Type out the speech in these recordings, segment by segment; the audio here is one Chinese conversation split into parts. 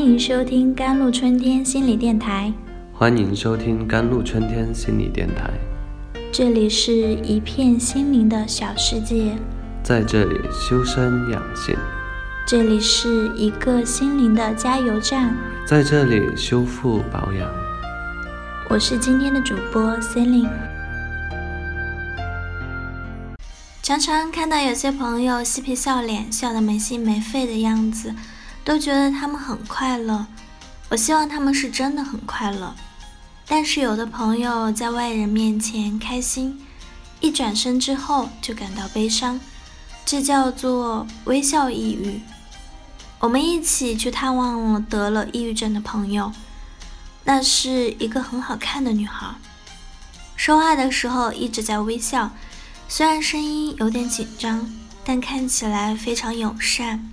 欢迎收听甘露春天心理电台。欢迎收听甘露春天心理电台。这里是一片心灵的小世界，在这里修身养性。这里是一个心灵的加油站，在这里修复保养。我是今天的主播 c e l i n e 常常看到有些朋友嬉皮笑脸，笑得没心没肺的样子。都觉得他们很快乐，我希望他们是真的很快乐。但是有的朋友在外人面前开心，一转身之后就感到悲伤，这叫做微笑抑郁。我们一起去探望了得了抑郁症的朋友，那是一个很好看的女孩，说话的时候一直在微笑，虽然声音有点紧张，但看起来非常友善。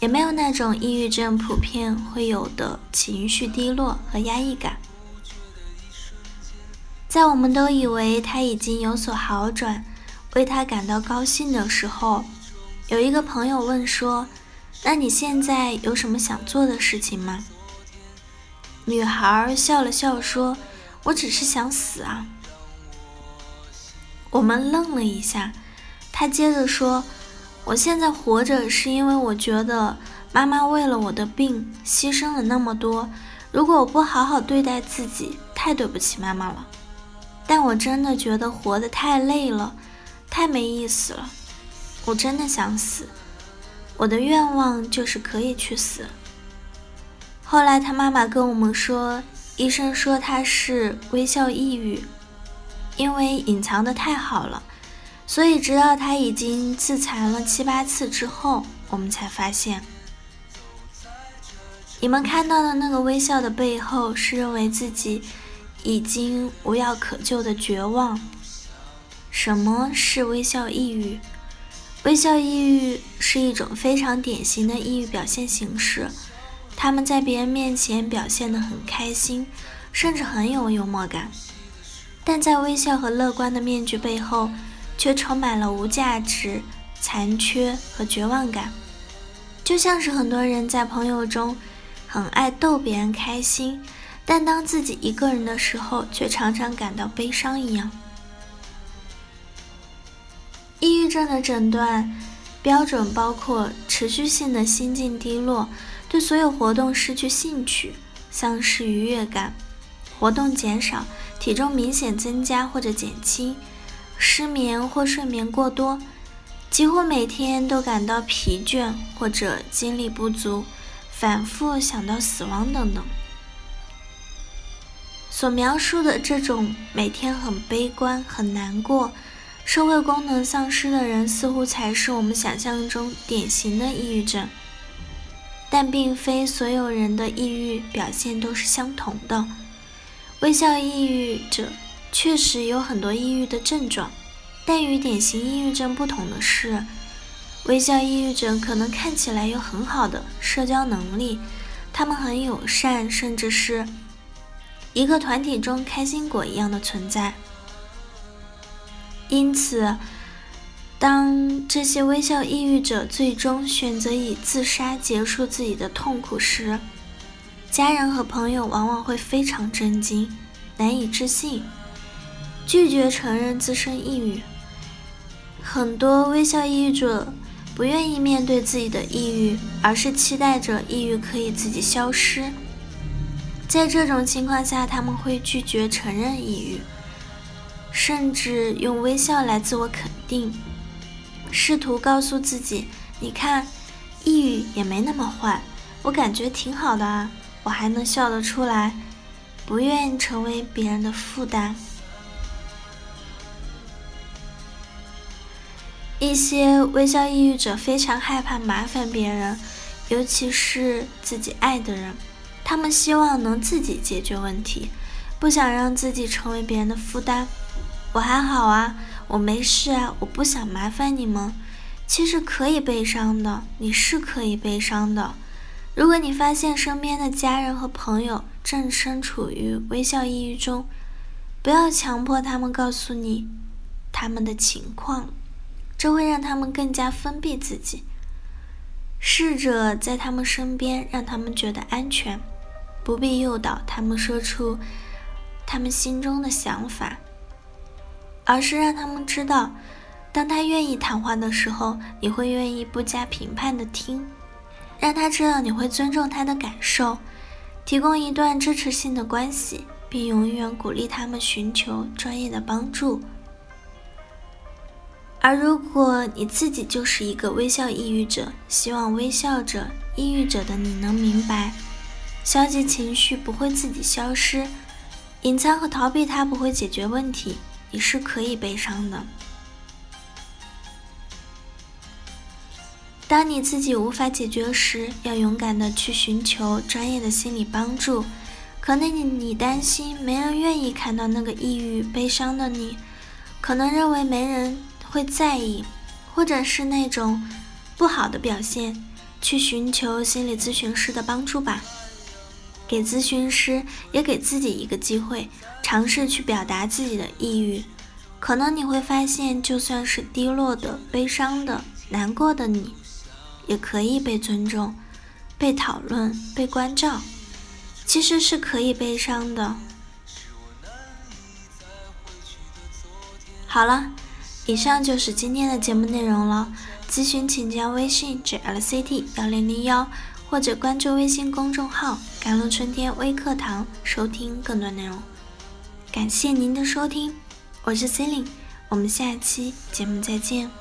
也没有那种抑郁症普遍会有的情绪低落和压抑感。在我们都以为他已经有所好转，为他感到高兴的时候，有一个朋友问说：“那你现在有什么想做的事情吗？”女孩笑了笑说：“我只是想死啊。”我们愣了一下，他接着说。我现在活着是因为我觉得妈妈为了我的病牺牲了那么多，如果我不好好对待自己，太对不起妈妈了。但我真的觉得活得太累了，太没意思了，我真的想死。我的愿望就是可以去死。后来他妈妈跟我们说，医生说他是微笑抑郁，因为隐藏的太好了。所以，直到他已经自残了七八次之后，我们才发现，你们看到的那个微笑的背后，是认为自己已经无药可救的绝望。什么是微笑抑郁？微笑抑郁是一种非常典型的抑郁表现形式，他们在别人面前表现得很开心，甚至很有幽默感，但在微笑和乐观的面具背后。却充满了无价值、残缺和绝望感，就像是很多人在朋友中很爱逗别人开心，但当自己一个人的时候，却常常感到悲伤一样。抑郁症的诊断标准包括持续性的心境低落，对所有活动失去兴趣，丧失愉悦感，活动减少，体重明显增加或者减轻。失眠或睡眠过多，几乎每天都感到疲倦或者精力不足，反复想到死亡等等。所描述的这种每天很悲观、很难过、社会功能丧失的人，似乎才是我们想象中典型的抑郁症。但并非所有人的抑郁表现都是相同的。微笑抑郁者。确实有很多抑郁的症状，但与典型抑郁症不同的是，微笑抑郁者可能看起来有很好的社交能力，他们很友善，甚至是一个团体中开心果一样的存在。因此，当这些微笑抑郁者最终选择以自杀结束自己的痛苦时，家人和朋友往往会非常震惊，难以置信。拒绝承认自身抑郁，很多微笑抑郁者不愿意面对自己的抑郁，而是期待着抑郁可以自己消失。在这种情况下，他们会拒绝承认抑郁，甚至用微笑来自我肯定，试图告诉自己：“你看，抑郁也没那么坏，我感觉挺好的啊，我还能笑得出来。”不愿意成为别人的负担。一些微笑抑郁者非常害怕麻烦别人，尤其是自己爱的人。他们希望能自己解决问题，不想让自己成为别人的负担。我还好啊，我没事啊，我不想麻烦你们。其实可以悲伤的，你是可以悲伤的。如果你发现身边的家人和朋友正身处于微笑抑郁中，不要强迫他们告诉你他们的情况。这会让他们更加封闭自己。试着在他们身边，让他们觉得安全，不必诱导他们说出他们心中的想法，而是让他们知道，当他愿意谈话的时候，你会愿意不加评判的听，让他知道你会尊重他的感受，提供一段支持性的关系，并永远鼓励他们寻求专业的帮助。而如果你自己就是一个微笑抑郁者，希望微笑着抑郁者的你能明白，消极情绪不会自己消失，隐藏和逃避它不会解决问题，你是可以悲伤的。当你自己无法解决时，要勇敢的去寻求专业的心理帮助。可能你你担心没人愿意看到那个抑郁悲伤的你，可能认为没人。会在意，或者是那种不好的表现，去寻求心理咨询师的帮助吧。给咨询师，也给自己一个机会，尝试去表达自己的抑郁。可能你会发现，就算是低落的、悲伤的、难过的你，也可以被尊重、被讨论、被关照。其实是可以悲伤的。好了。以上就是今天的节目内容了。咨询请加微信 jlct 幺零零幺，或者关注微信公众号“甘露春天微课堂”收听更多内容。感谢您的收听，我是 c e l i n e 我们下期节目再见。